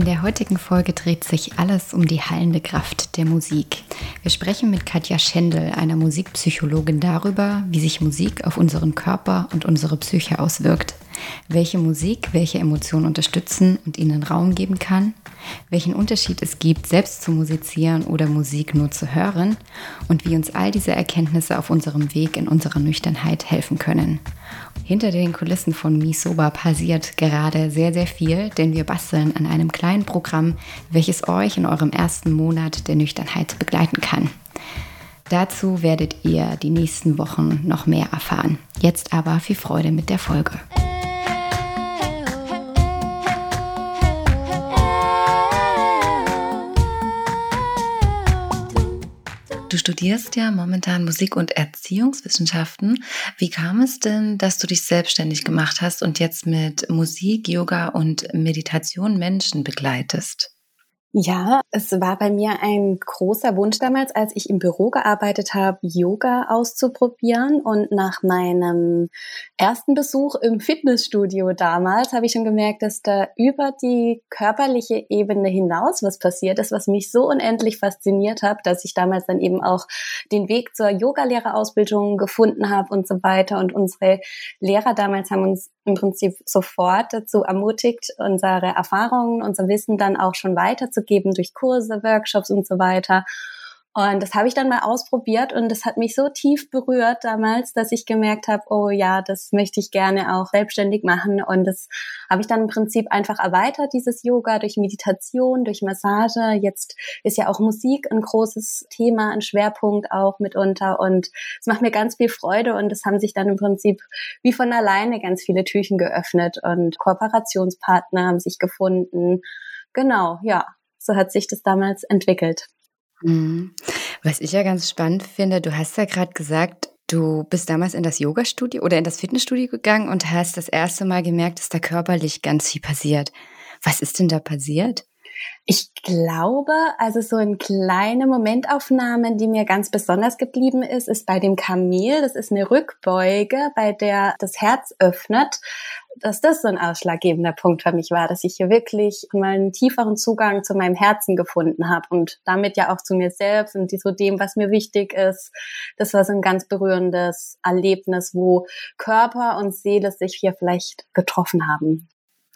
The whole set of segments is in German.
In der heutigen Folge dreht sich alles um die heilende Kraft der Musik. Wir sprechen mit Katja Schendel, einer Musikpsychologin, darüber, wie sich Musik auf unseren Körper und unsere Psyche auswirkt, welche Musik welche Emotionen unterstützen und ihnen Raum geben kann, welchen Unterschied es gibt, selbst zu musizieren oder Musik nur zu hören und wie uns all diese Erkenntnisse auf unserem Weg in unserer Nüchternheit helfen können. Hinter den Kulissen von Misoba passiert gerade sehr, sehr viel, denn wir basteln an einem kleinen Programm, welches euch in eurem ersten Monat der Nüchternheit begleiten kann. Dazu werdet ihr die nächsten Wochen noch mehr erfahren. Jetzt aber viel Freude mit der Folge. Du studierst ja momentan Musik- und Erziehungswissenschaften. Wie kam es denn, dass du dich selbstständig gemacht hast und jetzt mit Musik, Yoga und Meditation Menschen begleitest? Ja, es war bei mir ein großer Wunsch damals, als ich im Büro gearbeitet habe, Yoga auszuprobieren. Und nach meinem ersten Besuch im Fitnessstudio damals habe ich schon gemerkt, dass da über die körperliche Ebene hinaus was passiert ist, was mich so unendlich fasziniert hat, dass ich damals dann eben auch den Weg zur Yogalehrerausbildung gefunden habe und so weiter. Und unsere Lehrer damals haben uns im Prinzip sofort dazu ermutigt, unsere Erfahrungen, unser Wissen dann auch schon weiterzugeben durch Kurse, Workshops und so weiter. Und das habe ich dann mal ausprobiert und das hat mich so tief berührt damals, dass ich gemerkt habe, oh ja, das möchte ich gerne auch selbstständig machen. Und das habe ich dann im Prinzip einfach erweitert, dieses Yoga durch Meditation, durch Massage. Jetzt ist ja auch Musik ein großes Thema, ein Schwerpunkt auch mitunter. Und es macht mir ganz viel Freude und es haben sich dann im Prinzip wie von alleine ganz viele Türchen geöffnet und Kooperationspartner haben sich gefunden. Genau, ja, so hat sich das damals entwickelt. Mhm. Was ich ja ganz spannend finde, du hast ja gerade gesagt, du bist damals in das Yoga-Studio oder in das Fitnessstudio gegangen und hast das erste Mal gemerkt, dass da körperlich ganz viel passiert. Was ist denn da passiert? Ich glaube, also so eine kleine Momentaufnahme, die mir ganz besonders geblieben ist, ist bei dem Kamel. Das ist eine Rückbeuge, bei der das Herz öffnet. Dass das so ein ausschlaggebender Punkt für mich war, dass ich hier wirklich mal einen tieferen Zugang zu meinem Herzen gefunden habe und damit ja auch zu mir selbst und zu dem, was mir wichtig ist. Das war so ein ganz berührendes Erlebnis, wo Körper und Seele sich hier vielleicht getroffen haben.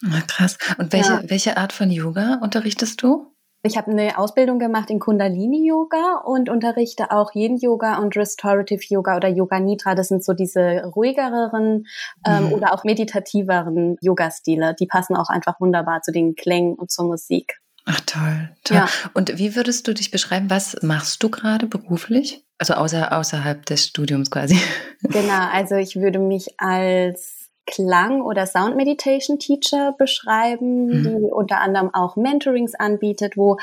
Ah, krass. Und welche, Ja. welche Art von Yoga unterrichtest du? Ich habe eine Ausbildung gemacht in Kundalini-Yoga und unterrichte auch Yin-Yoga und Restorative Yoga oder Yoga Nidra. Das sind so diese ruhigeren ähm, Mhm. oder auch meditativeren Yoga-Stile. Die passen auch einfach wunderbar zu den Klängen und zur Musik. Ach toll, toll. Ja. Und wie würdest du dich beschreiben? Was machst du gerade beruflich? Also außer, außerhalb des Studiums quasi. Genau, also ich würde mich als Klang- oder Sound Meditation Teacher beschreiben, Mhm. die unter anderem auch Mentorings anbietet, wo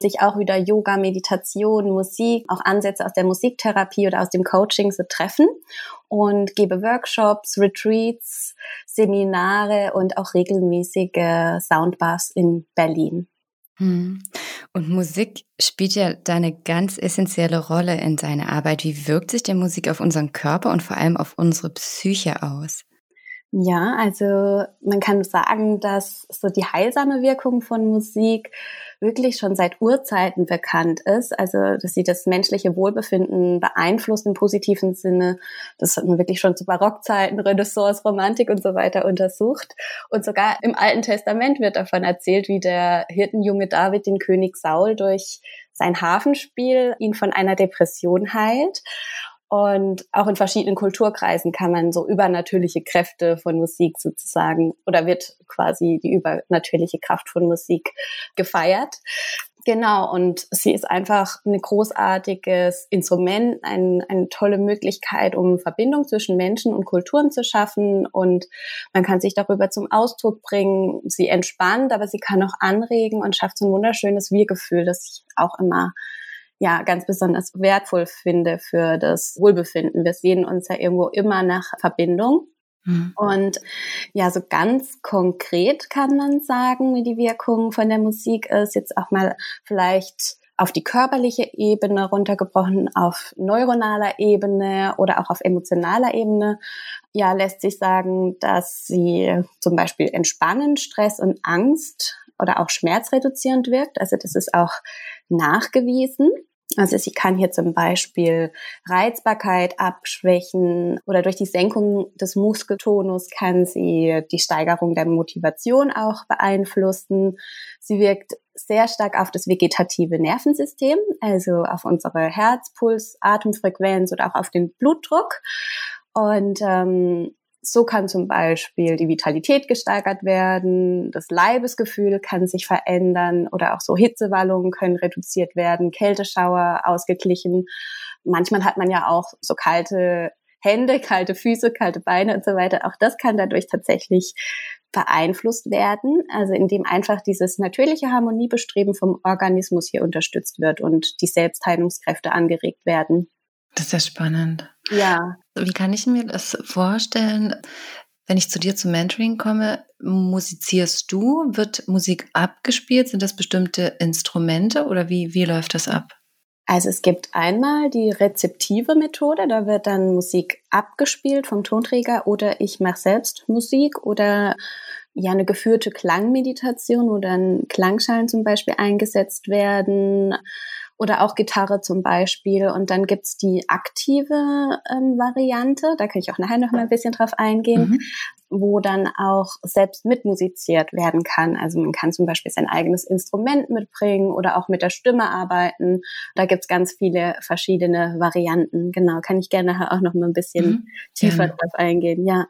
sich auch wieder Yoga, Meditation, Musik, auch Ansätze aus der Musiktherapie oder aus dem Coaching so treffen und gebe Workshops, Retreats, Seminare und auch regelmäßige Soundbars in Berlin. Hm. Und Musik spielt ja da eine ganz essentielle Rolle in deiner Arbeit. Wie wirkt sich denn Musik auf unseren Körper und vor allem auf unsere Psyche aus? Ja, also man kann sagen, dass so die heilsame Wirkung von Musik wirklich schon seit Urzeiten bekannt ist. Also, dass sie das menschliche Wohlbefinden beeinflusst im positiven Sinne. Das hat man wirklich schon zu Barockzeiten, Renaissance, Romantik und so weiter untersucht. Und sogar im Alten Testament wird davon erzählt, wie der Hirtenjunge David den König Saul durch sein Hafenspiel ihn von einer Depression heilt. Und auch in verschiedenen Kulturkreisen kann man so übernatürliche Kräfte von Musik sozusagen oder wird quasi die übernatürliche Kraft von Musik gefeiert. Genau, und sie ist einfach ein großartiges Instrument, ein, eine tolle Möglichkeit, um Verbindung zwischen Menschen und Kulturen zu schaffen. Und man kann sich darüber zum Ausdruck bringen. Sie entspannt, aber sie kann auch anregen und schafft so ein wunderschönes Wir-Gefühl, das ich auch immer ja ganz besonders wertvoll finde für das Wohlbefinden. Wir sehen uns ja irgendwo immer nach Verbindung. Mhm. Und ja, so ganz konkret kann man sagen, wie die Wirkung von der Musik ist, jetzt auch mal vielleicht auf die körperliche Ebene runtergebrochen, auf neuronaler Ebene oder auch auf emotionaler Ebene. Ja, lässt sich sagen, dass sie zum Beispiel entspannen, Stress und Angst oder auch schmerzreduzierend wirkt. Also das ist auch nachgewiesen. Also sie kann hier zum Beispiel Reizbarkeit abschwächen oder durch die Senkung des Muskeltonus kann sie die Steigerung der Motivation auch beeinflussen. Sie wirkt sehr stark auf das vegetative Nervensystem, also auf unsere Herzpuls, Atemfrequenz oder auch auf den Blutdruck. Und ähm, so kann zum Beispiel die Vitalität gesteigert werden, das Leibesgefühl kann sich verändern oder auch so Hitzewallungen können reduziert werden, Kälteschauer ausgeglichen. Manchmal hat man ja auch so kalte Hände, kalte Füße, kalte Beine und so weiter. Auch das kann dadurch tatsächlich beeinflusst werden, also indem einfach dieses natürliche Harmoniebestreben vom Organismus hier unterstützt wird und die Selbstheilungskräfte angeregt werden. Das ist ja spannend. Ja. Wie kann ich mir das vorstellen? Wenn ich zu dir zum Mentoring komme, musizierst du? Wird Musik abgespielt? Sind das bestimmte Instrumente oder wie, wie läuft das ab? Also es gibt einmal die rezeptive Methode, da wird dann Musik abgespielt vom Tonträger oder ich mache selbst Musik oder ja eine geführte Klangmeditation, wo dann Klangschalen zum Beispiel eingesetzt werden oder auch Gitarre zum Beispiel. Und dann gibt's die aktive ähm, Variante, da kann ich auch nachher noch mal ein bisschen drauf eingehen, mhm. wo dann auch selbst mitmusiziert werden kann. Also man kann zum Beispiel sein eigenes Instrument mitbringen oder auch mit der Stimme arbeiten. Da gibt's ganz viele verschiedene Varianten. Genau, kann ich gerne nachher auch noch mal ein bisschen mhm. tiefer drauf eingehen. Ja.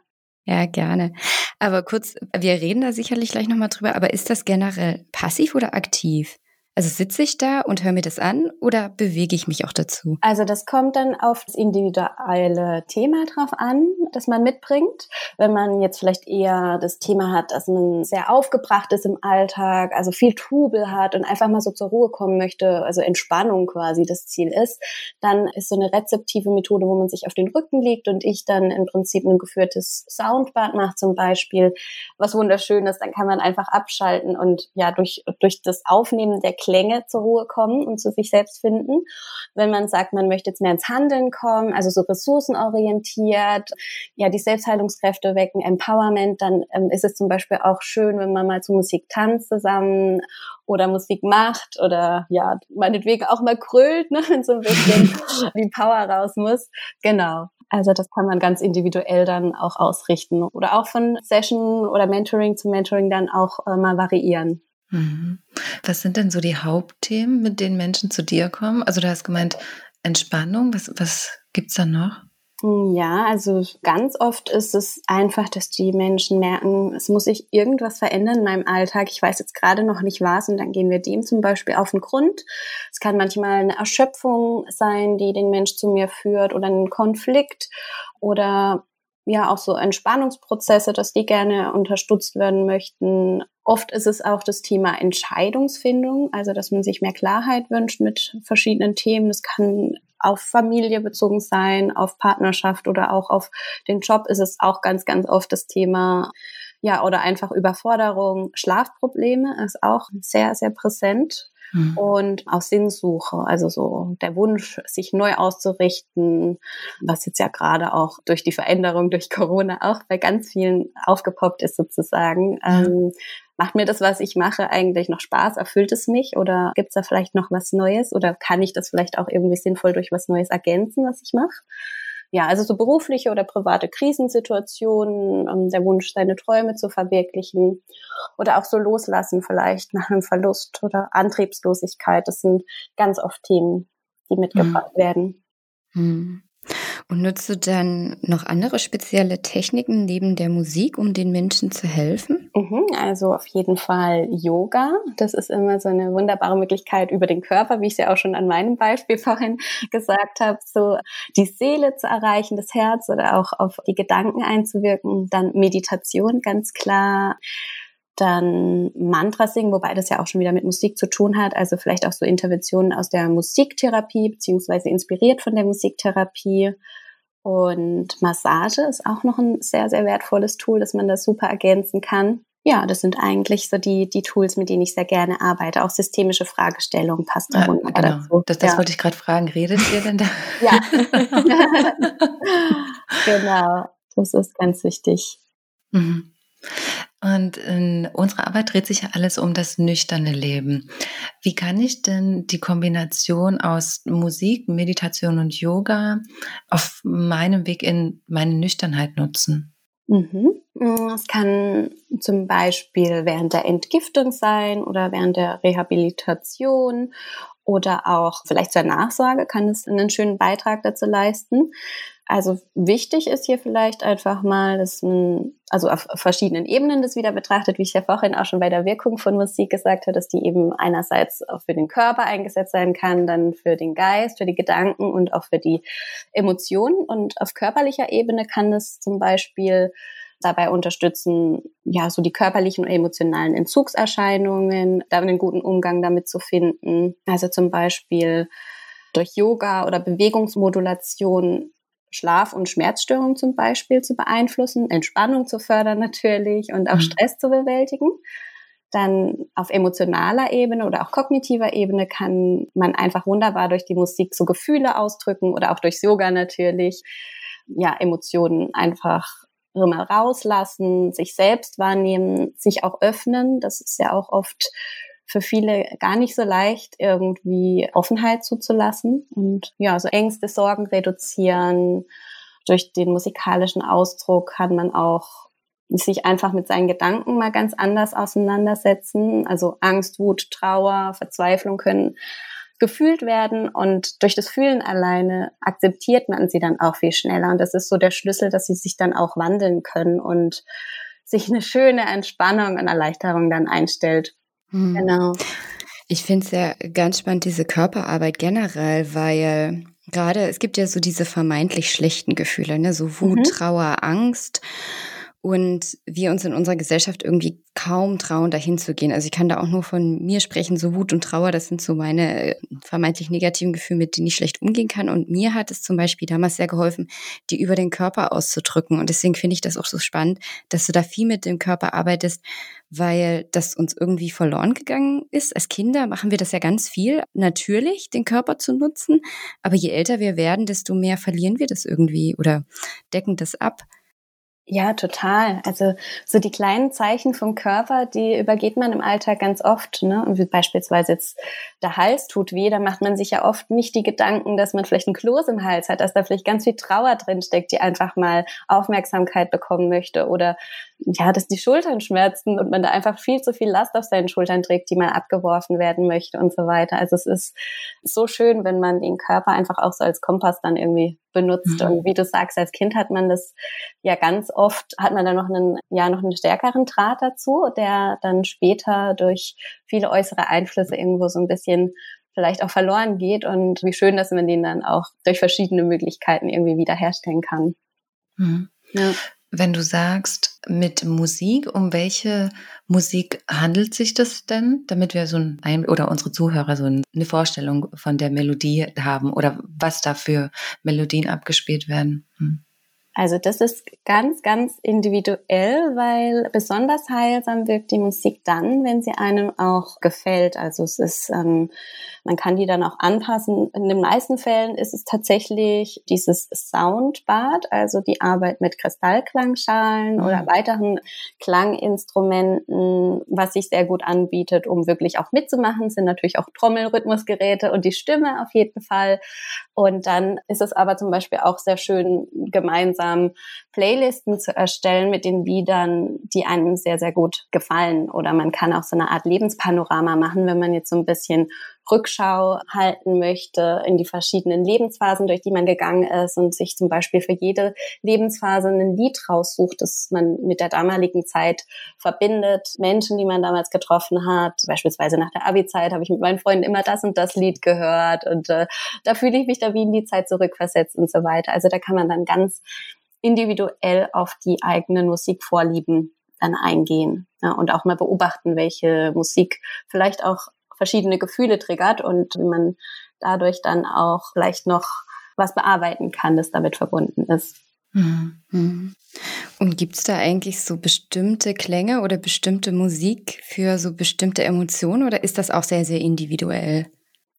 Ja, gerne. Aber kurz, wir reden da sicherlich gleich nochmal drüber, aber ist das generell passiv oder aktiv? Also sitze ich da und höre mir das an oder bewege ich mich auch dazu? Also das kommt dann auf das individuelle Thema drauf an, das man mitbringt. Wenn man jetzt vielleicht eher das Thema hat, dass man sehr aufgebracht ist im Alltag, also viel Trubel hat und einfach mal so zur Ruhe kommen möchte, also Entspannung quasi das Ziel ist, dann ist so eine rezeptive Methode, wo man sich auf den Rücken legt und ich dann im Prinzip ein geführtes Soundbad mache zum Beispiel, was wunderschön ist. Dann kann man einfach abschalten und ja durch, durch das Aufnehmen der Klänge zur Ruhe kommen und zu sich selbst finden. Wenn man sagt, man möchte jetzt mehr ins Handeln kommen, also so ressourcenorientiert, ja, die Selbstheilungskräfte wecken, Empowerment, dann ähm, ist es zum Beispiel auch schön, wenn man mal zu Musik tanzt zusammen oder Musik macht oder ja, meinetwegen auch mal krölt, ne, wenn so ein bisschen die Power raus muss. Genau. Also das kann man ganz individuell dann auch ausrichten oder auch von Session oder Mentoring zu Mentoring dann auch äh, mal variieren. Mhm. Was sind denn so die Hauptthemen, mit denen Menschen zu dir kommen? Also du hast gemeint Entspannung. Was, was es da noch? Ja, also ganz oft ist es einfach, dass die Menschen merken, es muss sich irgendwas verändern in meinem Alltag. Ich weiß jetzt gerade noch nicht was und dann gehen wir dem zum Beispiel auf den Grund. Es kann manchmal eine Erschöpfung sein, die den Mensch zu mir führt oder ein Konflikt oder ja auch so Entspannungsprozesse, dass die gerne unterstützt werden möchten. Oft ist es auch das Thema Entscheidungsfindung, also dass man sich mehr Klarheit wünscht mit verschiedenen Themen. Das kann auf Familie bezogen sein, auf Partnerschaft oder auch auf den Job ist es auch ganz, ganz oft das Thema, ja, oder einfach Überforderung, Schlafprobleme ist auch sehr, sehr präsent. Mhm. Und auch Sinnsuche, also so der Wunsch, sich neu auszurichten, was jetzt ja gerade auch durch die Veränderung durch Corona auch bei ganz vielen aufgepoppt ist sozusagen. Mhm. Ähm, macht mir das, was ich mache, eigentlich noch Spaß? Erfüllt es mich? Oder gibt es da vielleicht noch was Neues? Oder kann ich das vielleicht auch irgendwie sinnvoll durch was Neues ergänzen, was ich mache? Ja, also so berufliche oder private Krisensituationen, ähm, der Wunsch, seine Träume zu verwirklichen oder auch so loslassen vielleicht nach einem Verlust oder Antriebslosigkeit. Das sind ganz oft Themen, die mitgebracht mhm. werden. Mhm. Und nutzt du dann noch andere spezielle Techniken neben der Musik, um den Menschen zu helfen? Mhm, also auf jeden Fall Yoga. Das ist immer so eine wunderbare Möglichkeit über den Körper, wie ich es ja auch schon an meinem Beispiel vorhin gesagt habe, so die Seele zu erreichen, das Herz oder auch auf die Gedanken einzuwirken. Dann Meditation ganz klar dann Mantra singen, wobei das ja auch schon wieder mit Musik zu tun hat, also vielleicht auch so Interventionen aus der Musiktherapie, beziehungsweise inspiriert von der Musiktherapie. Und Massage ist auch noch ein sehr, sehr wertvolles Tool, dass man das super ergänzen kann. Ja, das sind eigentlich so die, die Tools, mit denen ich sehr gerne arbeite. Auch systemische Fragestellungen passt da ja, genau. dazu. Das, das ja. wollte ich gerade fragen. Redet ihr denn da? Ja. genau. Das ist ganz wichtig. Mhm. Und in unserer Arbeit dreht sich ja alles um das nüchterne Leben. Wie kann ich denn die Kombination aus Musik, Meditation und Yoga auf meinem Weg in meine Nüchternheit nutzen? Mhm. Es kann zum Beispiel während der Entgiftung sein oder während der Rehabilitation oder auch vielleicht zur Nachsorge kann es einen schönen Beitrag dazu leisten. Also wichtig ist hier vielleicht einfach mal, dass man also auf verschiedenen Ebenen das wieder betrachtet, wie ich ja vorhin auch schon bei der Wirkung von Musik gesagt habe, dass die eben einerseits auch für den Körper eingesetzt sein kann, dann für den Geist, für die Gedanken und auch für die Emotionen. Und auf körperlicher Ebene kann es zum Beispiel dabei unterstützen, ja, so die körperlichen und emotionalen Entzugserscheinungen, da einen guten Umgang damit zu finden. Also zum Beispiel durch Yoga oder Bewegungsmodulation Schlaf- und Schmerzstörungen zum Beispiel zu beeinflussen, Entspannung zu fördern natürlich und auch mhm. Stress zu bewältigen. Dann auf emotionaler Ebene oder auch kognitiver Ebene kann man einfach wunderbar durch die Musik so Gefühle ausdrücken oder auch durchs Yoga natürlich, ja, Emotionen einfach mal rauslassen, sich selbst wahrnehmen, sich auch öffnen. Das ist ja auch oft für viele gar nicht so leicht, irgendwie Offenheit zuzulassen und ja, so Ängste, Sorgen reduzieren. Durch den musikalischen Ausdruck kann man auch sich einfach mit seinen Gedanken mal ganz anders auseinandersetzen. Also Angst, Wut, Trauer, Verzweiflung können gefühlt werden und durch das Fühlen alleine akzeptiert man sie dann auch viel schneller. Und das ist so der Schlüssel, dass sie sich dann auch wandeln können und sich eine schöne Entspannung und Erleichterung dann einstellt. Mhm. Genau. Ich finde es ja ganz spannend, diese Körperarbeit generell, weil gerade es gibt ja so diese vermeintlich schlechten Gefühle, ne? so Wut, mhm. Trauer, Angst und wir uns in unserer Gesellschaft irgendwie kaum trauen, dahin zu gehen. Also ich kann da auch nur von mir sprechen, so Wut und Trauer, das sind so meine äh, vermeintlich negativen Gefühle, mit denen ich schlecht umgehen kann. Und mir hat es zum Beispiel damals sehr geholfen, die über den Körper auszudrücken. Und deswegen finde ich das auch so spannend, dass du da viel mit dem Körper arbeitest, weil das uns irgendwie verloren gegangen ist. Als Kinder machen wir das ja ganz viel, natürlich, den Körper zu nutzen. Aber je älter wir werden, desto mehr verlieren wir das irgendwie oder decken das ab. Ja, total. Also so die kleinen Zeichen vom Körper, die übergeht man im Alltag ganz oft. Ne? Und wie beispielsweise jetzt der Hals tut weh, da macht man sich ja oft nicht die Gedanken, dass man vielleicht ein Kloß im Hals hat, dass da vielleicht ganz viel Trauer drin steckt, die einfach mal Aufmerksamkeit bekommen möchte. Oder ja, dass die Schultern schmerzen und man da einfach viel zu viel Last auf seinen Schultern trägt, die mal abgeworfen werden möchte und so weiter. Also es ist so schön, wenn man den Körper einfach auch so als Kompass dann irgendwie benutzt. Mhm. Und wie du sagst, als Kind hat man das ja ganz oft, hat man da noch einen, ja, noch einen stärkeren Draht dazu, der dann später durch viele äußere Einflüsse irgendwo so ein bisschen vielleicht auch verloren geht und wie schön, dass man den dann auch durch verschiedene Möglichkeiten irgendwie wiederherstellen kann. Mhm. Ja. Wenn du sagst, mit Musik, um welche Musik handelt sich das denn, damit wir so ein, oder unsere Zuhörer so eine Vorstellung von der Melodie haben oder was da für Melodien abgespielt werden? Hm. Also das ist ganz, ganz individuell, weil besonders heilsam wirkt die Musik dann, wenn sie einem auch gefällt. Also es ist, ähm, man kann die dann auch anpassen. In den meisten Fällen ist es tatsächlich dieses Soundbad, also die Arbeit mit Kristallklangschalen mhm. oder weiteren Klanginstrumenten, was sich sehr gut anbietet, um wirklich auch mitzumachen, sind natürlich auch Trommelrhythmusgeräte und die Stimme auf jeden Fall. Und dann ist es aber zum Beispiel auch sehr schön gemeinsam gemeinsam Playlisten zu erstellen mit den Liedern, die einem sehr, sehr gut gefallen. Oder man kann auch so eine Art Lebenspanorama machen, wenn man jetzt so ein bisschen Rückschau halten möchte in die verschiedenen Lebensphasen, durch die man gegangen ist und sich zum Beispiel für jede Lebensphase ein Lied raussucht, das man mit der damaligen Zeit verbindet. Menschen, die man damals getroffen hat, beispielsweise nach der Abi-Zeit habe ich mit meinen Freunden immer das und das Lied gehört und äh, da fühle ich mich da wie in die Zeit zurückversetzt und so weiter. Also da kann man dann ganz individuell auf die eigenen Musikvorlieben dann eingehen ja, und auch mal beobachten, welche Musik vielleicht auch verschiedene Gefühle triggert und wie man dadurch dann auch vielleicht noch was bearbeiten kann, das damit verbunden ist. Mhm. Und gibt es da eigentlich so bestimmte Klänge oder bestimmte Musik für so bestimmte Emotionen oder ist das auch sehr, sehr individuell?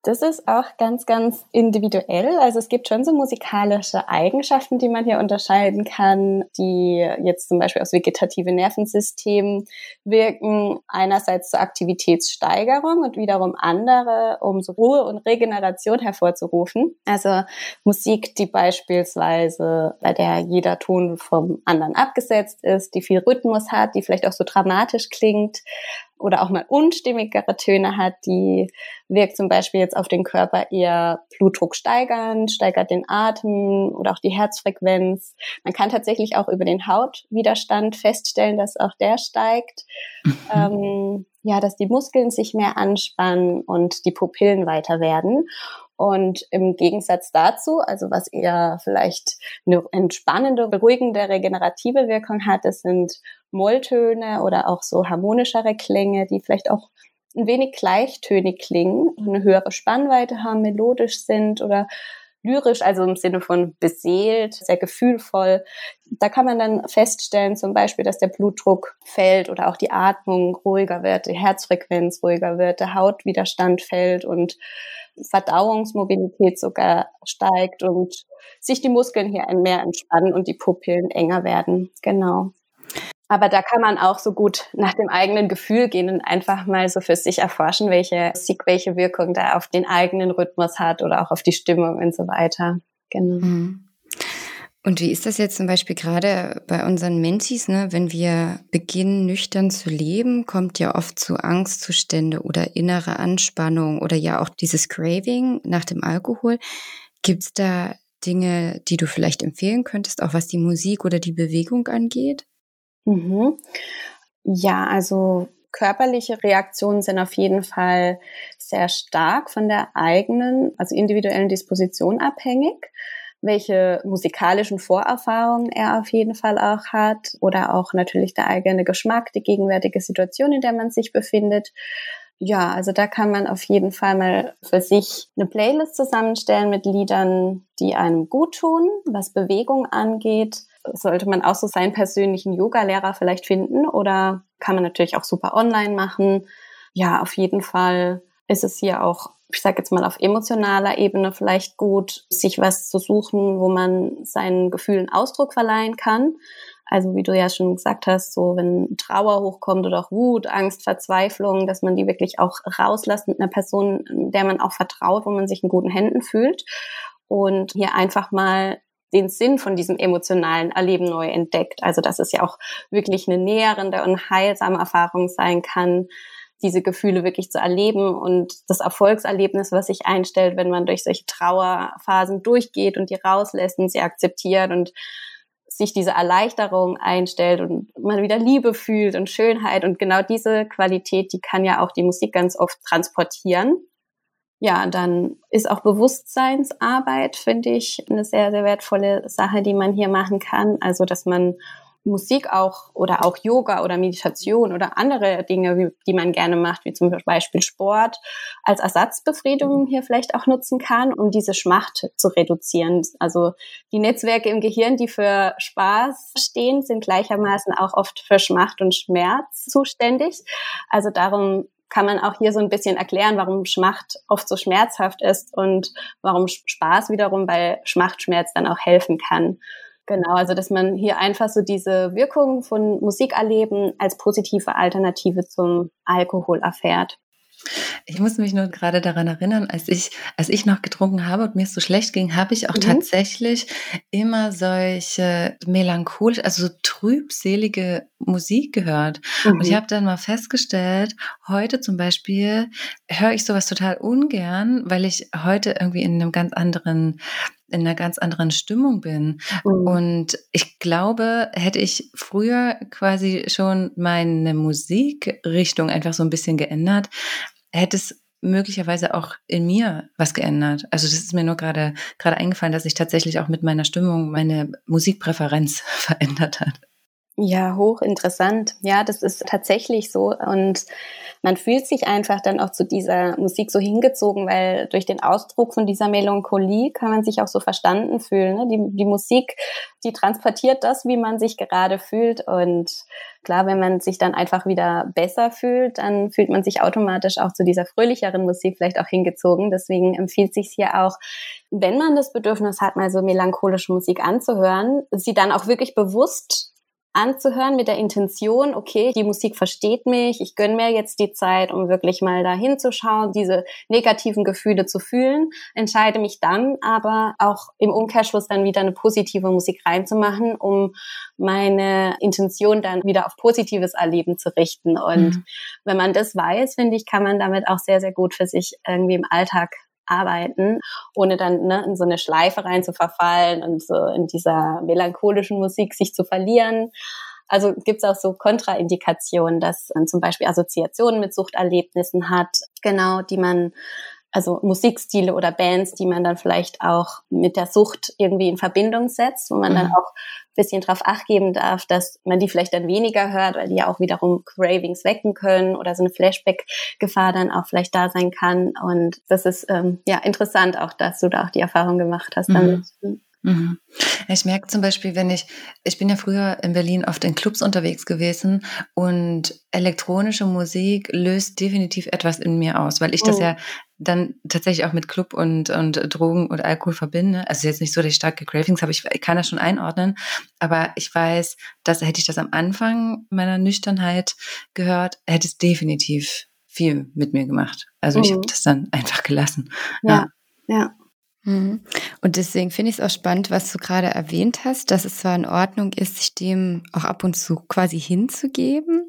Das ist auch ganz, ganz individuell. Also es gibt schon so musikalische Eigenschaften, die man hier unterscheiden kann, die jetzt zum Beispiel aufs vegetative Nervensystem wirken. Einerseits zur Aktivitätssteigerung und wiederum andere, um so Ruhe und Regeneration hervorzurufen. Also Musik, die beispielsweise, bei der jeder Ton vom anderen abgesetzt ist, die viel Rhythmus hat, die vielleicht auch so dramatisch klingt, oder auch mal unstimmigere Töne hat, die wirkt zum Beispiel jetzt auf den Körper eher Blutdruck steigern, steigert den Atem oder auch die Herzfrequenz. Man kann tatsächlich auch über den Hautwiderstand feststellen, dass auch der steigt. Ähm, ja, dass die Muskeln sich mehr anspannen und die Pupillen weiter werden. Und im Gegensatz dazu, also was eher vielleicht eine entspannende, beruhigende, regenerative Wirkung hat, das sind Molltöne oder auch so harmonischere Klänge, die vielleicht auch ein wenig gleichtönig klingen, eine höhere Spannweite haben, melodisch sind oder lyrisch, also im Sinne von beseelt, sehr gefühlvoll. Da kann man dann feststellen, zum Beispiel, dass der Blutdruck fällt oder auch die Atmung ruhiger wird, die Herzfrequenz ruhiger wird, der Hautwiderstand fällt und Verdauungsmobilität sogar steigt und sich die Muskeln hier mehr entspannen und die Pupillen enger werden. Genau. Aber da kann man auch so gut nach dem eigenen Gefühl gehen und einfach mal so für sich erforschen, welche Musik, welche Wirkung da auf den eigenen Rhythmus hat oder auch auf die Stimmung und so weiter. Genau. Mhm. Und wie ist das jetzt zum Beispiel gerade bei unseren Mentis, ne? wenn wir beginnen, nüchtern zu leben, kommt ja oft zu Angstzustände oder innere Anspannung oder ja auch dieses Craving nach dem Alkohol. Gibt es da Dinge, die du vielleicht empfehlen könntest, auch was die Musik oder die Bewegung angeht? Mhm. Ja, also körperliche Reaktionen sind auf jeden Fall sehr stark von der eigenen, also individuellen Disposition abhängig welche musikalischen Vorerfahrungen er auf jeden Fall auch hat oder auch natürlich der eigene Geschmack, die gegenwärtige Situation, in der man sich befindet. Ja, also da kann man auf jeden Fall mal für sich eine Playlist zusammenstellen mit Liedern, die einem gut tun, was Bewegung angeht. Sollte man auch so seinen persönlichen Yoga-Lehrer vielleicht finden oder kann man natürlich auch super online machen. Ja, auf jeden Fall ist es hier auch ich sage jetzt mal auf emotionaler Ebene vielleicht gut, sich was zu suchen, wo man seinen Gefühlen Ausdruck verleihen kann. Also wie du ja schon gesagt hast, so wenn Trauer hochkommt oder auch Wut, Angst, Verzweiflung, dass man die wirklich auch rauslässt mit einer Person, der man auch vertraut, wo man sich in guten Händen fühlt. Und hier einfach mal den Sinn von diesem emotionalen Erleben neu entdeckt. Also dass es ja auch wirklich eine näherende und heilsame Erfahrung sein kann, diese Gefühle wirklich zu erleben und das Erfolgserlebnis, was sich einstellt, wenn man durch solche Trauerphasen durchgeht und die rauslässt und sie akzeptiert und sich diese Erleichterung einstellt und man wieder Liebe fühlt und Schönheit und genau diese Qualität, die kann ja auch die Musik ganz oft transportieren. Ja, dann ist auch Bewusstseinsarbeit, finde ich, eine sehr, sehr wertvolle Sache, die man hier machen kann. Also, dass man Musik auch oder auch Yoga oder Meditation oder andere Dinge, die man gerne macht, wie zum Beispiel Sport, als Ersatzbefriedigung hier vielleicht auch nutzen kann, um diese Schmacht zu reduzieren. Also die Netzwerke im Gehirn, die für Spaß stehen, sind gleichermaßen auch oft für Schmacht und Schmerz zuständig. Also darum kann man auch hier so ein bisschen erklären, warum Schmacht oft so schmerzhaft ist und warum Spaß wiederum bei Schmachtschmerz dann auch helfen kann. Genau, also dass man hier einfach so diese Wirkung von Musik erleben als positive Alternative zum Alkohol erfährt. Ich muss mich nur gerade daran erinnern, als ich, als ich noch getrunken habe und mir es so schlecht ging, habe ich auch mhm. tatsächlich immer solche melancholisch, also so trübselige Musik gehört. Mhm. Und ich mhm. habe dann mal festgestellt, heute zum Beispiel höre ich sowas total ungern, weil ich heute irgendwie in einem ganz anderen in einer ganz anderen Stimmung bin. Mhm. Und ich glaube, hätte ich früher quasi schon meine Musikrichtung einfach so ein bisschen geändert, hätte es möglicherweise auch in mir was geändert. Also das ist mir nur gerade gerade eingefallen, dass sich tatsächlich auch mit meiner Stimmung meine Musikpräferenz verändert hat. Ja, hochinteressant. Ja, das ist tatsächlich so. Und man fühlt sich einfach dann auch zu dieser Musik so hingezogen, weil durch den Ausdruck von dieser Melancholie kann man sich auch so verstanden fühlen. Ne? Die, die Musik, die transportiert das, wie man sich gerade fühlt. Und klar, wenn man sich dann einfach wieder besser fühlt, dann fühlt man sich automatisch auch zu dieser fröhlicheren Musik vielleicht auch hingezogen. Deswegen empfiehlt sich hier auch, wenn man das Bedürfnis hat, mal so melancholische Musik anzuhören, sie dann auch wirklich bewusst anzuhören mit der Intention, okay, die Musik versteht mich, ich gönne mir jetzt die Zeit, um wirklich mal da hinzuschauen, diese negativen Gefühle zu fühlen, entscheide mich dann aber auch im Umkehrschluss dann wieder eine positive Musik reinzumachen, um meine Intention dann wieder auf positives Erleben zu richten. Und mhm. wenn man das weiß, finde ich, kann man damit auch sehr, sehr gut für sich irgendwie im Alltag arbeiten, ohne dann ne, in so eine Schleife rein zu verfallen und so in dieser melancholischen Musik sich zu verlieren. Also gibt es auch so Kontraindikationen, dass man zum Beispiel Assoziationen mit Suchterlebnissen hat, genau, die man also Musikstile oder Bands, die man dann vielleicht auch mit der Sucht irgendwie in Verbindung setzt, wo man mhm. dann auch ein bisschen drauf acht geben darf, dass man die vielleicht dann weniger hört, weil die ja auch wiederum Cravings wecken können oder so eine Flashback-Gefahr dann auch vielleicht da sein kann. Und das ist ähm, ja interessant auch, dass du da auch die Erfahrung gemacht hast damit. Mhm. Ich merke zum Beispiel, wenn ich, ich bin ja früher in Berlin oft in Clubs unterwegs gewesen und elektronische Musik löst definitiv etwas in mir aus, weil ich das oh. ja dann tatsächlich auch mit Club und, und Drogen und Alkohol verbinde. Also jetzt nicht so, dass ich starke Cravings habe, ich, kann das schon einordnen, aber ich weiß, dass hätte ich das am Anfang meiner Nüchternheit gehört, hätte es definitiv viel mit mir gemacht. Also mhm. ich habe das dann einfach gelassen. Ja, ja. ja. Mhm. Und deswegen finde ich es auch spannend, was du gerade erwähnt hast, dass es zwar in Ordnung ist, sich dem auch ab und zu quasi hinzugeben,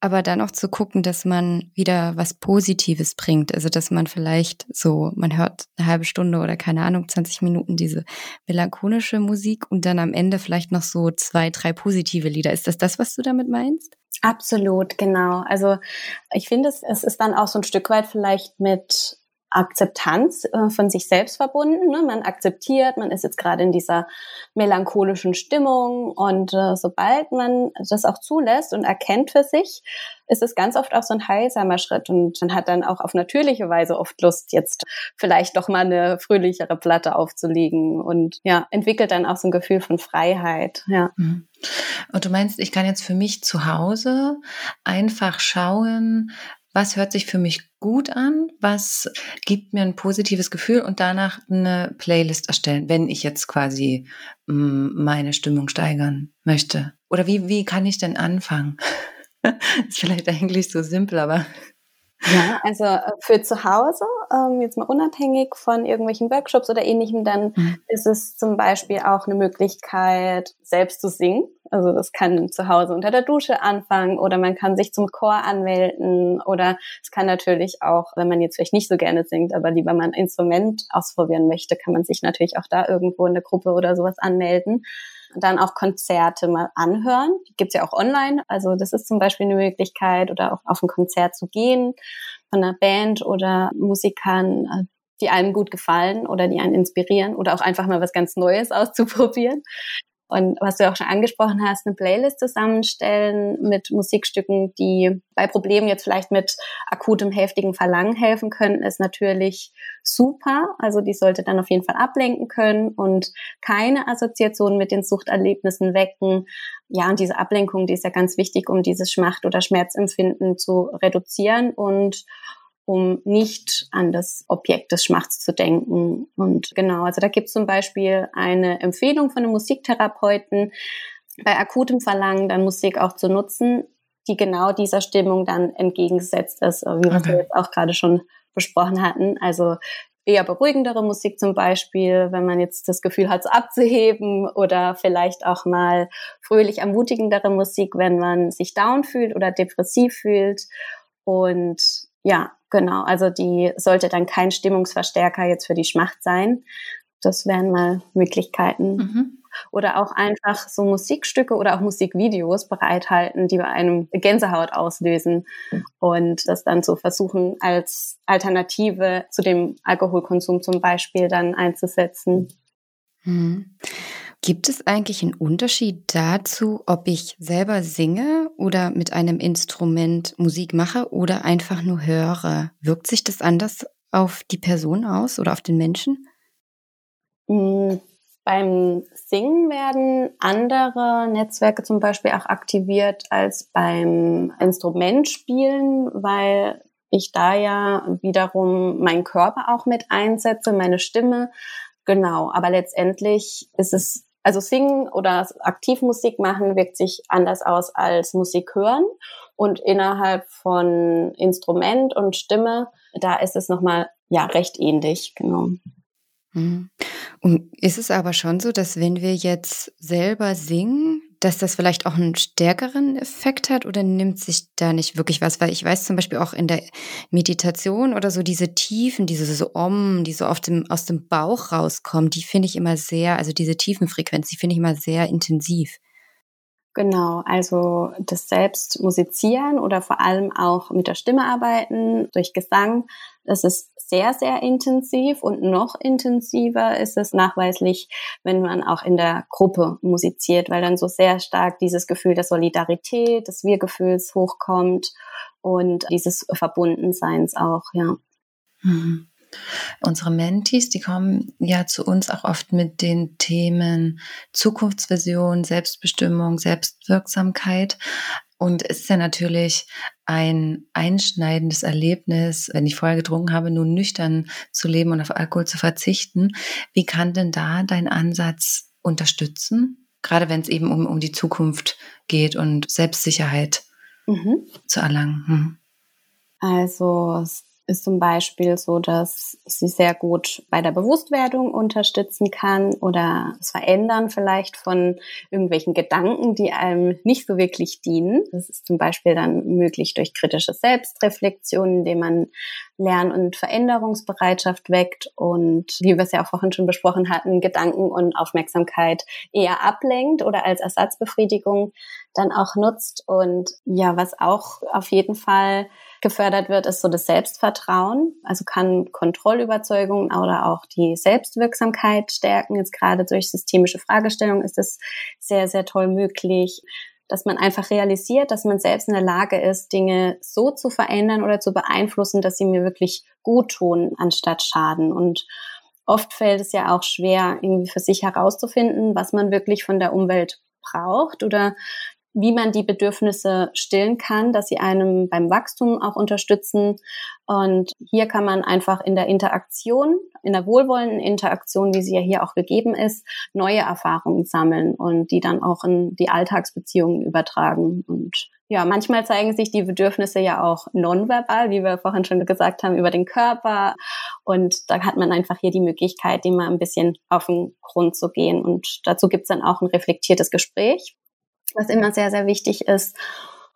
aber dann auch zu gucken, dass man wieder was Positives bringt. Also dass man vielleicht so, man hört eine halbe Stunde oder keine Ahnung, 20 Minuten diese melancholische Musik und dann am Ende vielleicht noch so zwei, drei positive Lieder. Ist das das, was du damit meinst? Absolut, genau. Also ich finde, es, es ist dann auch so ein Stück weit vielleicht mit Akzeptanz äh, von sich selbst verbunden. Ne? Man akzeptiert, man ist jetzt gerade in dieser melancholischen Stimmung und äh, sobald man das auch zulässt und erkennt für sich, ist es ganz oft auch so ein heilsamer Schritt und man hat dann auch auf natürliche Weise oft Lust, jetzt vielleicht doch mal eine fröhlichere Platte aufzulegen und ja, entwickelt dann auch so ein Gefühl von Freiheit. Ja. Mhm. Und du meinst, ich kann jetzt für mich zu Hause einfach schauen, was hört sich für mich gut an, was gibt mir ein positives Gefühl und danach eine Playlist erstellen, wenn ich jetzt quasi mm, meine Stimmung steigern möchte. Oder wie, wie kann ich denn anfangen? ist vielleicht eigentlich so simpel, aber ja, also äh, für zu Hause, ähm, jetzt mal unabhängig von irgendwelchen Workshops oder ähnlichem, dann mhm. ist es zum Beispiel auch eine Möglichkeit, selbst zu singen. Also das kann zu Hause unter der Dusche anfangen oder man kann sich zum Chor anmelden oder es kann natürlich auch, wenn man jetzt vielleicht nicht so gerne singt, aber lieber mal ein Instrument ausprobieren möchte, kann man sich natürlich auch da irgendwo in der Gruppe oder sowas anmelden dann auch Konzerte mal anhören. Die gibt's ja auch online. Also das ist zum Beispiel eine Möglichkeit oder auch auf ein Konzert zu gehen von einer Band oder Musikern, äh, die einem gut gefallen oder die einen inspirieren oder auch einfach mal was ganz Neues auszuprobieren. Und was du auch schon angesprochen hast, eine Playlist zusammenstellen mit Musikstücken, die bei Problemen jetzt vielleicht mit akutem, heftigen Verlangen helfen können, ist natürlich super. Also die sollte dann auf jeden Fall ablenken können und keine Assoziationen mit den Suchterlebnissen wecken. Ja, und diese Ablenkung, die ist ja ganz wichtig, um dieses Schmacht- oder Schmerzempfinden zu reduzieren und um nicht an das Objekt des Schmachs zu denken. Und genau, also da gibt es zum Beispiel eine Empfehlung von einem Musiktherapeuten, bei akutem Verlangen dann Musik auch zu nutzen, die genau dieser Stimmung dann entgegengesetzt ist, wie wir okay. jetzt auch gerade schon besprochen hatten. Also eher beruhigendere Musik zum Beispiel, wenn man jetzt das Gefühl hat, so abzuheben oder vielleicht auch mal fröhlich ermutigendere Musik, wenn man sich down fühlt oder depressiv fühlt. Und ja, genau, also die sollte dann kein Stimmungsverstärker jetzt für die Schmacht sein. Das wären mal Möglichkeiten. Mhm oder auch einfach so Musikstücke oder auch Musikvideos bereithalten, die bei einem Gänsehaut auslösen und das dann so versuchen als Alternative zu dem Alkoholkonsum zum Beispiel dann einzusetzen. Mhm. Gibt es eigentlich einen Unterschied dazu, ob ich selber singe oder mit einem Instrument Musik mache oder einfach nur höre? Wirkt sich das anders auf die Person aus oder auf den Menschen? Hm, beim Singen werden andere Netzwerke zum Beispiel auch aktiviert als beim Instrumentspielen, weil ich da ja wiederum meinen Körper auch mit einsetze, meine Stimme. Genau, aber letztendlich ist es, also Singen oder Aktivmusik machen wirkt sich anders aus als Musik hören. Und innerhalb von Instrument und Stimme, da ist es nochmal, ja, recht ähnlich, genau. Mhm. Und ist es aber schon so, dass wenn wir jetzt selber singen, dass das vielleicht auch einen stärkeren Effekt hat oder nimmt sich da nicht wirklich was? Weil ich weiß zum Beispiel auch in der Meditation oder so diese Tiefen, diese so Om, die so auf dem, aus dem Bauch rauskommen, die finde ich immer sehr, also diese Tiefenfrequenz, die finde ich immer sehr intensiv. Genau, also das selbst musizieren oder vor allem auch mit der Stimme arbeiten, durch Gesang, das ist sehr, sehr intensiv und noch intensiver ist es nachweislich, wenn man auch in der Gruppe musiziert, weil dann so sehr stark dieses Gefühl der Solidarität, des Wir-Gefühls hochkommt und dieses Verbundenseins auch, ja. Mhm. Unsere Mentis, die kommen ja zu uns auch oft mit den Themen Zukunftsvision, Selbstbestimmung, Selbstwirksamkeit. Und es ist ja natürlich ein einschneidendes Erlebnis, wenn ich vorher getrunken habe, nun nüchtern zu leben und auf Alkohol zu verzichten. Wie kann denn da dein Ansatz unterstützen? Gerade wenn es eben um, um die Zukunft geht und Selbstsicherheit mhm. zu erlangen. Hm. Also ist zum Beispiel so, dass sie sehr gut bei der Bewusstwerdung unterstützen kann oder das Verändern vielleicht von irgendwelchen Gedanken, die einem nicht so wirklich dienen. Das ist zum Beispiel dann möglich durch kritische Selbstreflexion, indem man Lern- und Veränderungsbereitschaft weckt und wie wir es ja auch vorhin schon besprochen hatten, Gedanken und Aufmerksamkeit eher ablenkt oder als Ersatzbefriedigung dann auch nutzt. Und ja, was auch auf jeden Fall gefördert wird, ist so das Selbstvertrauen. Also kann Kontrollüberzeugungen oder auch die Selbstwirksamkeit stärken. Jetzt gerade durch systemische Fragestellungen ist es sehr, sehr toll möglich dass man einfach realisiert, dass man selbst in der Lage ist, Dinge so zu verändern oder zu beeinflussen, dass sie mir wirklich gut tun, anstatt schaden. Und oft fällt es ja auch schwer, irgendwie für sich herauszufinden, was man wirklich von der Umwelt braucht oder wie man die Bedürfnisse stillen kann, dass sie einem beim Wachstum auch unterstützen. Und hier kann man einfach in der Interaktion, in der wohlwollenden Interaktion, wie sie ja hier auch gegeben ist, neue Erfahrungen sammeln und die dann auch in die Alltagsbeziehungen übertragen. Und ja, manchmal zeigen sich die Bedürfnisse ja auch nonverbal, wie wir vorhin schon gesagt haben, über den Körper. Und da hat man einfach hier die Möglichkeit, dem mal ein bisschen auf den Grund zu gehen. Und dazu gibt's dann auch ein reflektiertes Gespräch was immer sehr, sehr wichtig ist.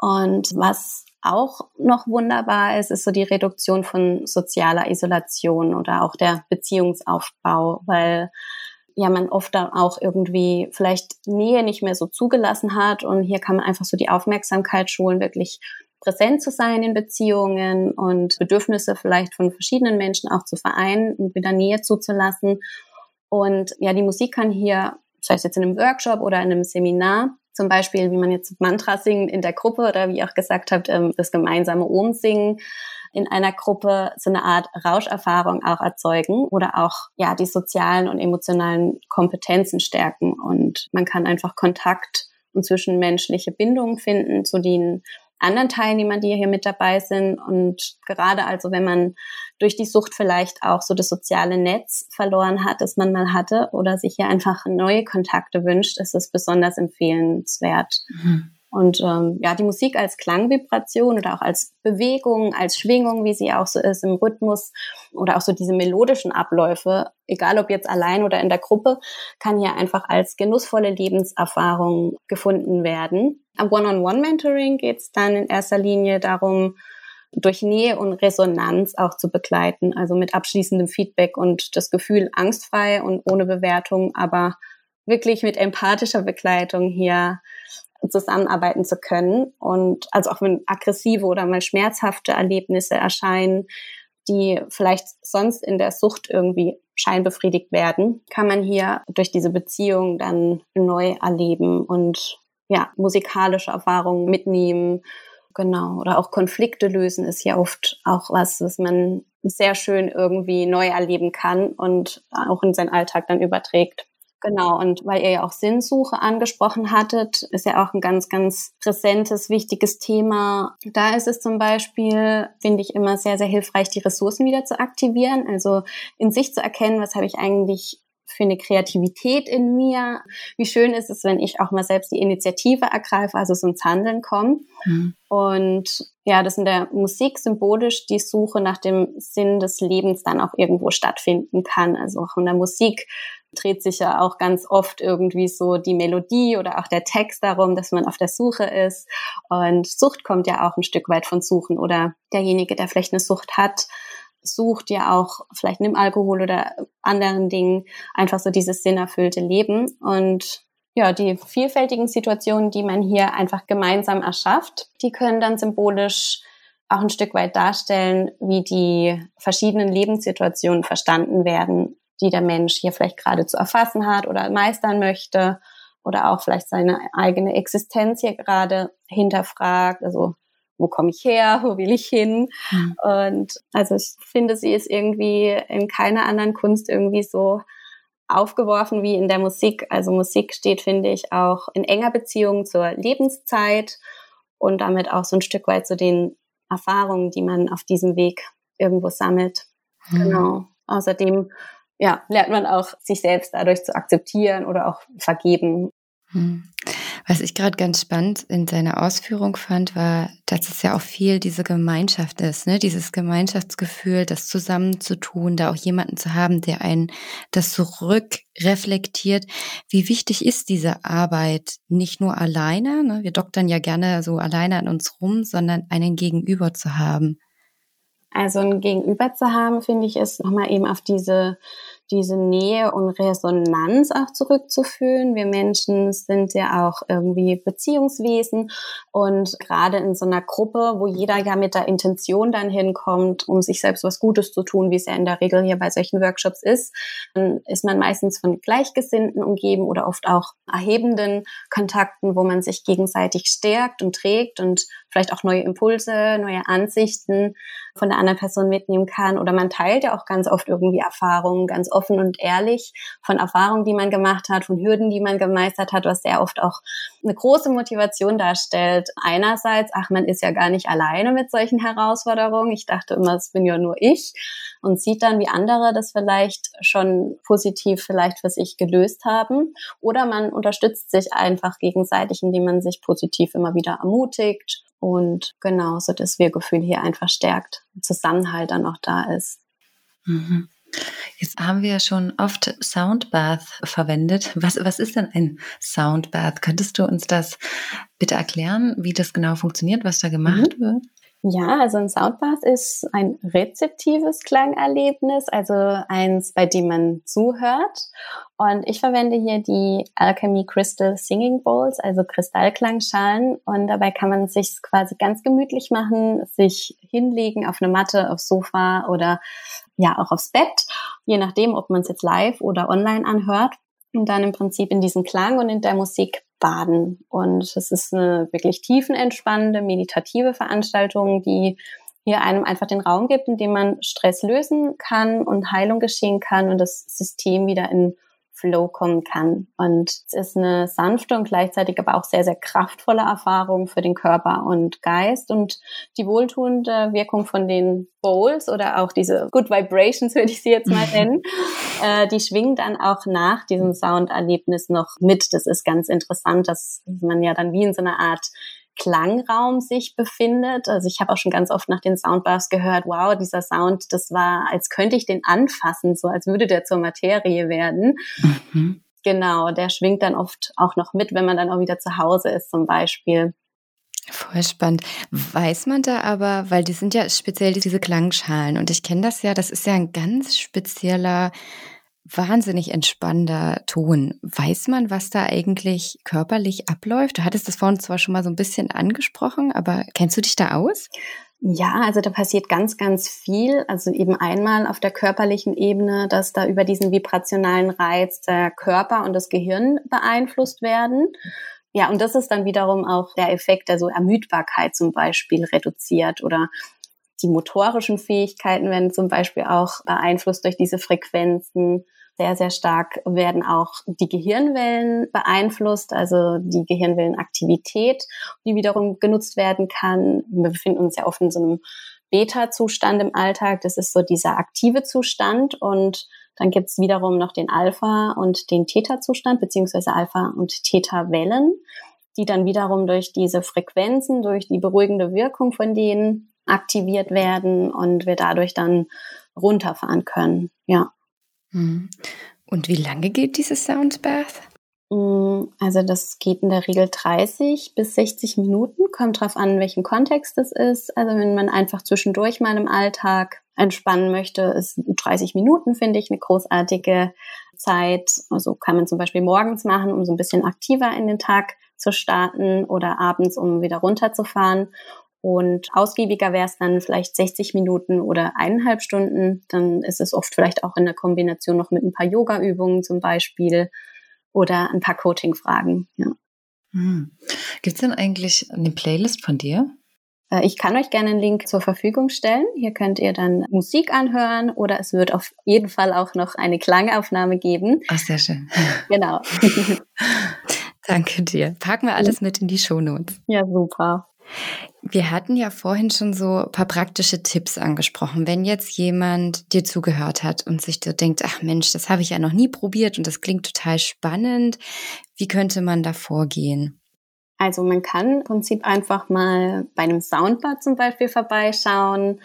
Und was auch noch wunderbar ist, ist so die Reduktion von sozialer Isolation oder auch der Beziehungsaufbau, weil ja man oft dann auch irgendwie vielleicht Nähe nicht mehr so zugelassen hat und hier kann man einfach so die Aufmerksamkeit schulen, wirklich präsent zu sein in Beziehungen und Bedürfnisse vielleicht von verschiedenen Menschen auch zu vereinen und wieder Nähe zuzulassen. Und ja, die Musik kann hier, sei es jetzt in einem Workshop oder in einem Seminar, zum Beispiel, wie man jetzt Mantra singen in der Gruppe oder wie ihr auch gesagt habt, ähm, das gemeinsame Om singen in einer Gruppe so eine Art Rauscherfahrung auch erzeugen oder auch ja die sozialen und emotionalen Kompetenzen stärken. Und man kann einfach Kontakt und zwischenmenschliche Bindungen finden, zu denen anderen Teilnehmern, die hier mit dabei sind. Und gerade also, wenn man durch die Sucht vielleicht auch so das soziale Netz verloren hat, das man mal hatte, oder sich hier einfach neue Kontakte wünscht, ist es besonders empfehlenswert. Mhm. Und ähm, ja, die Musik als Klangvibration oder auch als Bewegung, als Schwingung, wie sie auch so ist im Rhythmus oder auch so diese melodischen Abläufe, egal ob jetzt allein oder in der Gruppe, kann hier einfach als genussvolle Lebenserfahrung gefunden werden. Am One-on-One-Mentoring geht es dann in erster Linie darum, durch Nähe und Resonanz auch zu begleiten, also mit abschließendem Feedback und das Gefühl angstfrei und ohne Bewertung, aber wirklich mit empathischer Begleitung hier zusammenarbeiten zu können. Und also auch wenn aggressive oder mal schmerzhafte Erlebnisse erscheinen, die vielleicht sonst in der Sucht irgendwie scheinbefriedigt werden, kann man hier durch diese Beziehung dann neu erleben und ja, musikalische Erfahrungen mitnehmen. Genau. Oder auch Konflikte lösen ist ja oft auch was, was man sehr schön irgendwie neu erleben kann und auch in seinen Alltag dann überträgt. Genau, und weil ihr ja auch Sinnsuche angesprochen hattet, ist ja auch ein ganz, ganz präsentes, wichtiges Thema. Da ist es zum Beispiel, finde ich, immer sehr, sehr hilfreich, die Ressourcen wieder zu aktivieren, also in sich zu erkennen, was habe ich eigentlich für eine Kreativität in mir. Wie schön ist es, wenn ich auch mal selbst die Initiative ergreife, also so ins Handeln komme. Mhm. Und ja, dass in der Musik symbolisch die Suche nach dem Sinn des Lebens dann auch irgendwo stattfinden kann. Also auch in der Musik dreht sich ja auch ganz oft irgendwie so die Melodie oder auch der Text darum, dass man auf der Suche ist. Und Sucht kommt ja auch ein Stück weit von Suchen oder derjenige, der vielleicht eine Sucht hat, sucht ja auch vielleicht im Alkohol oder anderen Dingen einfach so dieses sinnerfüllte Leben. Und ja, die vielfältigen Situationen, die man hier einfach gemeinsam erschafft, die können dann symbolisch auch ein Stück weit darstellen, wie die verschiedenen Lebenssituationen verstanden werden die der Mensch hier vielleicht gerade zu erfassen hat oder meistern möchte oder auch vielleicht seine eigene Existenz hier gerade hinterfragt. Also wo komme ich her, wo will ich hin? Mhm. Und also ich finde, sie ist irgendwie in keiner anderen Kunst irgendwie so aufgeworfen wie in der Musik. Also Musik steht, finde ich, auch in enger Beziehung zur Lebenszeit und damit auch so ein Stück weit zu den Erfahrungen, die man auf diesem Weg irgendwo sammelt. Mhm. Genau. Außerdem ja, lernt man auch, sich selbst dadurch zu akzeptieren oder auch vergeben. Hm. Was ich gerade ganz spannend in seiner Ausführung fand, war, dass es ja auch viel diese Gemeinschaft ist, ne? dieses Gemeinschaftsgefühl, das zusammenzutun, da auch jemanden zu haben, der einen das zurückreflektiert. Wie wichtig ist diese Arbeit nicht nur alleine? Ne? Wir doktern ja gerne so alleine an uns rum, sondern einen Gegenüber zu haben. Also ein Gegenüber zu haben, finde ich, ist nochmal eben auf diese diese Nähe und Resonanz auch zurückzuführen. Wir Menschen sind ja auch irgendwie Beziehungswesen und gerade in so einer Gruppe, wo jeder ja mit der Intention dann hinkommt, um sich selbst was Gutes zu tun, wie es ja in der Regel hier bei solchen Workshops ist, dann ist man meistens von Gleichgesinnten umgeben oder oft auch erhebenden Kontakten, wo man sich gegenseitig stärkt und trägt und vielleicht auch neue Impulse, neue Ansichten von der anderen Person mitnehmen kann. Oder man teilt ja auch ganz oft irgendwie Erfahrungen, ganz offen und ehrlich von Erfahrungen, die man gemacht hat, von Hürden, die man gemeistert hat, was sehr oft auch eine große Motivation darstellt. Einerseits, ach, man ist ja gar nicht alleine mit solchen Herausforderungen. Ich dachte immer, es bin ja nur ich und sieht dann, wie andere das vielleicht schon positiv vielleicht für sich gelöst haben. Oder man unterstützt sich einfach gegenseitig, indem man sich positiv immer wieder ermutigt und genau so das Wir-Gefühl hier einfach stärkt, Zusammenhalt dann auch da ist. Mhm. Jetzt haben wir schon oft Soundbath verwendet. Was, was ist denn ein Soundbath? Könntest du uns das bitte erklären, wie das genau funktioniert, was da gemacht mhm. wird? Ja, also ein Soundbath ist ein rezeptives Klangerlebnis, also eins, bei dem man zuhört. Und ich verwende hier die Alchemy Crystal Singing Bowls, also Kristallklangschalen. Und dabei kann man sich quasi ganz gemütlich machen, sich hinlegen auf eine Matte, aufs Sofa oder ja auch aufs Bett, je nachdem, ob man es jetzt live oder online anhört. Und dann im Prinzip in diesem Klang und in der Musik baden. Und es ist eine wirklich tiefenentspannende, meditative Veranstaltung, die hier einem einfach den Raum gibt, in dem man Stress lösen kann und Heilung geschehen kann und das System wieder in Flow kommen kann. Und es ist eine sanfte und gleichzeitig aber auch sehr, sehr kraftvolle Erfahrung für den Körper und Geist. Und die wohltuende Wirkung von den Bowls oder auch diese Good Vibrations, würde ich sie jetzt mal nennen, äh, die schwingen dann auch nach diesem Sounderlebnis noch mit. Das ist ganz interessant, dass man ja dann wie in so einer Art Klangraum sich befindet. Also ich habe auch schon ganz oft nach den Soundbars gehört, wow, dieser Sound, das war, als könnte ich den anfassen, so als würde der zur Materie werden. Mhm. Genau, der schwingt dann oft auch noch mit, wenn man dann auch wieder zu Hause ist zum Beispiel. Voll spannend. Weiß man da aber, weil die sind ja speziell diese Klangschalen und ich kenne das ja, das ist ja ein ganz spezieller wahnsinnig entspannender Ton. Weiß man, was da eigentlich körperlich abläuft? Du hattest das vorhin zwar schon mal so ein bisschen angesprochen, aber kennst du dich da aus? Ja, also da passiert ganz, ganz viel. Also eben einmal auf der körperlichen Ebene, dass da über diesen vibrationalen Reiz der Körper und das Gehirn beeinflusst werden. Ja, und das ist dann wiederum auch der Effekt, der so Ermüdbarkeit zum Beispiel reduziert oder die motorischen Fähigkeiten werden zum Beispiel auch beeinflusst durch diese Frequenzen sehr, sehr stark werden auch die Gehirnwellen beeinflusst, also die Gehirnwellenaktivität, die wiederum genutzt werden kann. Wir befinden uns ja oft in so einem Beta-Zustand im Alltag. Das ist so dieser aktive Zustand und dann gibt's wiederum noch den Alpha- und den Theta-Zustand, beziehungsweise Alpha- und Theta-Wellen, die dann wiederum durch diese Frequenzen, durch die beruhigende Wirkung von denen aktiviert werden und wir dadurch dann runterfahren können. Ja. Mhm. Und wie lange geht dieses Soundbath? Mm, also das geht in der Regel 30 bis 60 Minuten, kommt drauf an, in welchem Kontext es ist. Also wenn man einfach zwischendurch mal im Alltag entspannen möchte, ist 30 Minuten, finde ich, eine großartige Zeit. Also kann man zum Beispiel morgens machen, um so ein bisschen aktiver in den Tag zu starten oder abends, um wieder runterzufahren. Und ausgiebiger wäre es dann vielleicht 60 Minuten oder eineinhalb Stunden. Dann ist es oft vielleicht auch in der Kombination noch mit ein paar Yoga-Übungen zum Beispiel oder ein paar Coaching-Fragen. Ja. Hm. Gibt es denn eigentlich eine Playlist von dir? Äh, ich kann euch gerne einen Link zur Verfügung stellen. Hier könnt ihr dann Musik anhören oder es wird auf jeden Fall auch noch eine Klangaufnahme geben. Ach, sehr schön. Genau. Danke dir. Packen wir alles mit in die Shownotes. Ja, super. Wir hatten ja vorhin schon so ein paar praktische Tipps angesprochen. Wenn jetzt jemand dir zugehört hat und sich so denkt, ach Mensch, das habe ich ja noch nie probiert und das klingt total spannend, wie könnte man da vorgehen? Also man kann im Prinzip einfach mal bei einem Soundbar zum Beispiel vorbeischauen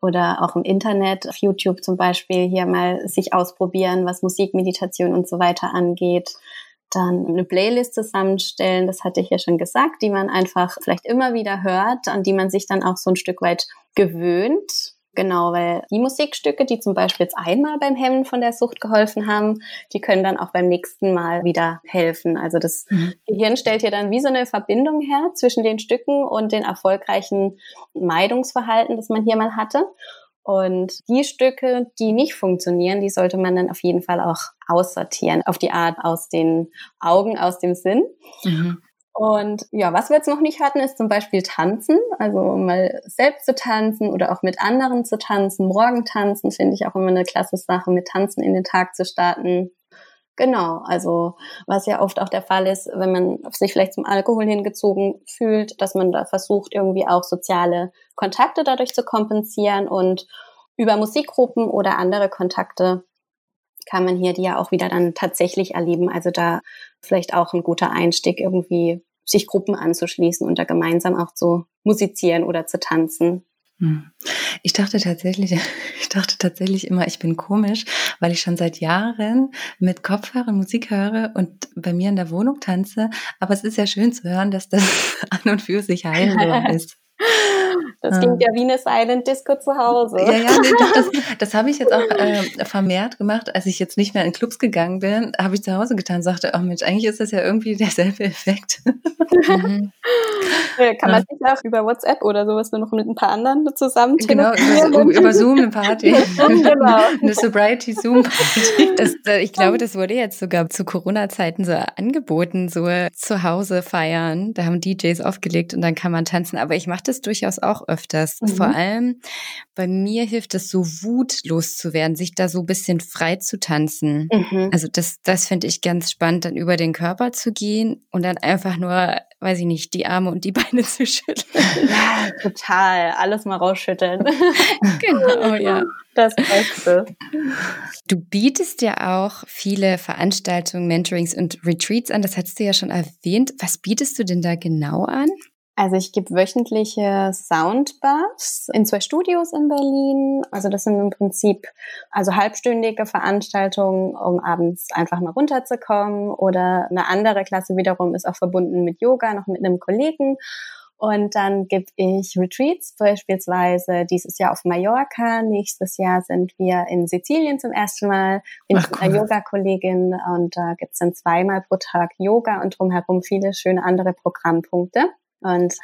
oder auch im Internet, auf YouTube zum Beispiel, hier mal sich ausprobieren, was Musik, Meditation und so weiter angeht dann eine Playlist zusammenstellen, das hatte ich ja schon gesagt, die man einfach vielleicht immer wieder hört, an die man sich dann auch so ein Stück weit gewöhnt. Genau, weil die Musikstücke, die zum Beispiel jetzt einmal beim Hemmen von der Sucht geholfen haben, die können dann auch beim nächsten Mal wieder helfen. Also das mhm. Gehirn stellt hier dann wie so eine Verbindung her zwischen den Stücken und den erfolgreichen Meidungsverhalten, das man hier mal hatte. Und die Stücke, die nicht funktionieren, die sollte man dann auf jeden Fall auch aussortieren, auf die Art aus den Augen, aus dem Sinn. Mhm. Und ja, was wir jetzt noch nicht hatten, ist zum Beispiel tanzen. Also mal selbst zu tanzen oder auch mit anderen zu tanzen. Morgen tanzen finde ich auch immer eine klasse Sache, mit Tanzen in den Tag zu starten. Genau, also was ja oft auch der Fall ist, wenn man sich vielleicht zum Alkohol hingezogen fühlt, dass man da versucht, irgendwie auch soziale Kontakte dadurch zu kompensieren und über Musikgruppen oder andere Kontakte kann man hier die ja auch wieder dann tatsächlich erleben. Also da vielleicht auch ein guter Einstieg, irgendwie sich Gruppen anzuschließen und da gemeinsam auch zu musizieren oder zu tanzen. Hm. Ich dachte tatsächlich, ich dachte tatsächlich immer, ich bin komisch, weil ich schon seit Jahren mit Kopfhörern Musik höre und bei mir in der Wohnung tanze. Aber es ist ja schön zu hören, dass das an und für sich heilbar ist. Das klingt ja wie eine Silent Disco zu Hause. Ja, ja, nee, doch, das, das habe ich jetzt auch äh, vermehrt gemacht, als ich jetzt nicht mehr in Clubs gegangen bin, habe ich zu Hause getan, sagte, oh Mensch, eigentlich ist das ja irgendwie derselbe Effekt. Mhm. Kann man sich auch über WhatsApp oder sowas nur noch mit ein paar anderen zusammen Genau, über, über, Zoom eine Party. genau. eine Sobriety Zoom Party. Das, ich glaube, das wurde jetzt sogar zu Corona-Zeiten so angeboten, so zu Hause feiern. Da haben DJs aufgelegt und dann kann man tanzen. Aber ich mache das durchaus auch öfters. Mhm. Vor allem bei mir hilft es so Wut loszuwerden, sich da so ein bisschen frei zu tanzen. Mhm. Also das, das finde ich ganz spannend, dann über den Körper zu gehen und dann einfach nur, weiß ich nicht, die Arme und die Beine zu schütteln. Ja, total. Alles mal rausschütteln. genau, ja. Das Beste. Du bietest ja auch viele Veranstaltungen, Mentorings und Retreats an. Das hast du ja schon erwähnt. Was bietest du denn da genau an? Also ich gebe wöchentliche Soundbaths in zwei Studios in Berlin. Also das sind im Prinzip also halbstündige Veranstaltungen, um abends einfach mal runterzukommen. Oder eine andere Klasse wiederum ist auch verbunden mit Yoga, noch mit einem Kollegen. Und dann gebe ich Retreats, beispielsweise dieses Jahr auf Mallorca. Nächstes Jahr sind wir in Sizilien zum ersten Mal. Bin Ach, cool. Yoga-Kollegin und da gibt's dann zweimal pro Tag Yoga und drumherum viele schöne andere Programmpunkte. Und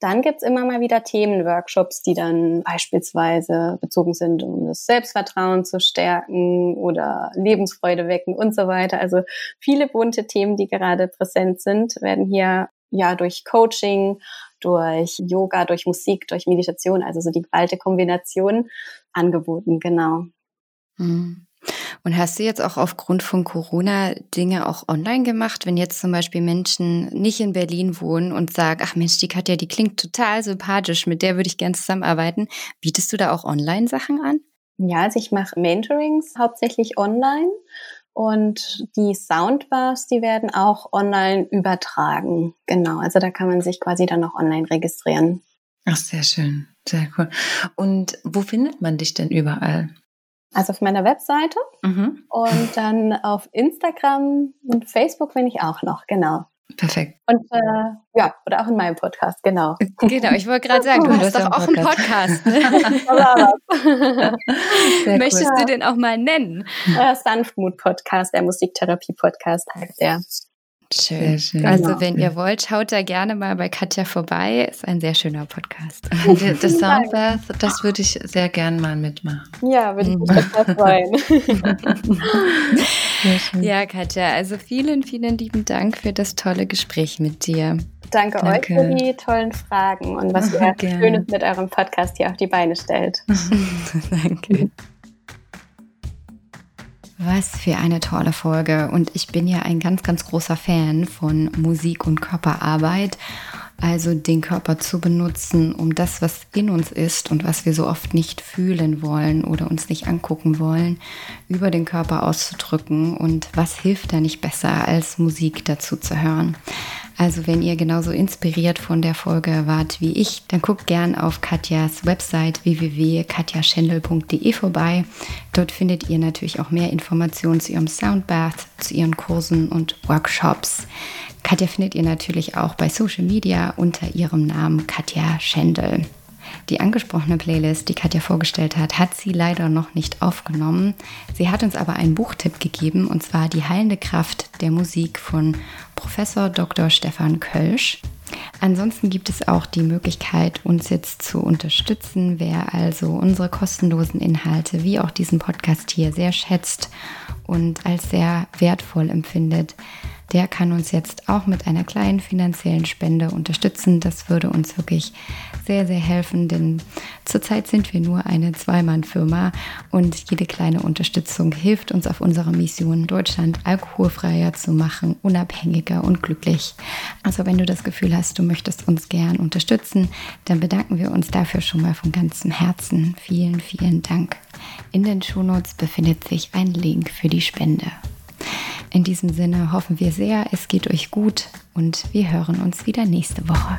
dann gibt's immer mal wieder Themenworkshops, die dann beispielsweise bezogen sind, um das Selbstvertrauen zu stärken oder Lebensfreude wecken und so weiter. Also viele bunte Themen, die gerade präsent sind, werden hier ja durch Coaching, durch Yoga, durch Musik, durch Meditation, also so die alte Kombination angeboten, genau. Mhm. Und hast du jetzt auch aufgrund von Corona Dinge auch online gemacht, wenn jetzt zum Beispiel Menschen nicht in Berlin wohnen und sagen, ach Mensch, die Katja, die klingt total sympathisch, mit der würde ich gern zusammenarbeiten. Bietest du da auch Online-Sachen an? Ja, also ich mache Mentorings hauptsächlich online und die Soundbars, die werden auch online übertragen. Genau, also da kann man sich quasi dann noch online registrieren. Ach, sehr schön, sehr cool. Und wo findet man dich denn überall? Also auf meiner Webseite mhm. und dann auf Instagram und Facebook bin ich auch noch, genau. Perfekt. Und äh, ja, oder auch in meinem Podcast, genau. Genau, ich wollte gerade sagen, du, du hast doch auch einen Podcast. Ne? Möchtest cool. du den auch mal nennen? Sanftmut-Podcast, der Musiktherapie-Podcast heißt der. Schön. schön. Also wenn ihr wollt, schaut da gerne mal bei Katja vorbei. Ist ein sehr schöner Podcast. Das Soundbath, das würde ich sehr gern mal mitmachen. Ja, würde ich mich total freuen. ja, Katja, also vielen, vielen lieben Dank für das tolle Gespräch mit dir. Danke, Danke. euch für die tollen Fragen und was ihr Schönes mit eurem Podcast hier auf die Beine stellt. Danke. Was für eine tolle Folge. Und ich bin ja ein ganz, ganz großer Fan von Musik und Körperarbeit. Also den Körper zu benutzen, um das, was in uns ist und was wir so oft nicht fühlen wollen oder uns nicht angucken wollen, über den Körper auszudrücken. Und was hilft da nicht besser, als Musik dazu zu hören? Also wenn ihr genauso inspiriert von der Folge wart wie ich, dann guckt gern auf Katjas Website www.katjaschendel.de vorbei. Dort findet ihr natürlich auch mehr Informationen zu ihrem Soundbath, zu ihren Kursen und Workshops. Katja findet ihr natürlich auch bei Social Media unter ihrem Namen Katja Schendel. Die angesprochene Playlist, die Katja vorgestellt hat, hat sie leider noch nicht aufgenommen. Sie hat uns aber einen Buchtipp gegeben, und zwar Die heilende Kraft der Musik von Professor Dr. Stefan Kölsch. Ansonsten gibt es auch die Möglichkeit, uns jetzt zu unterstützen. Wer also unsere kostenlosen Inhalte wie auch diesen Podcast hier sehr schätzt und als sehr wertvoll empfindet, der kann uns jetzt auch mit einer kleinen finanziellen Spende unterstützen. Das würde uns wirklich sehr, sehr helfen, denn zurzeit sind wir nur eine Zweimann-Firma und jede kleine Unterstützung hilft uns auf unserer Mission, Deutschland alkoholfreier zu machen, unabhängiger und glücklich. Also wenn du das Gefühl hast, du möchtest uns gern unterstützen, dann bedanken wir uns dafür schon mal von ganzem Herzen. Vielen, vielen Dank. In den Shownotes befindet sich ein Link für die Spende. In diesem Sinne hoffen wir sehr, es geht euch gut und wir hören uns wieder nächste Woche.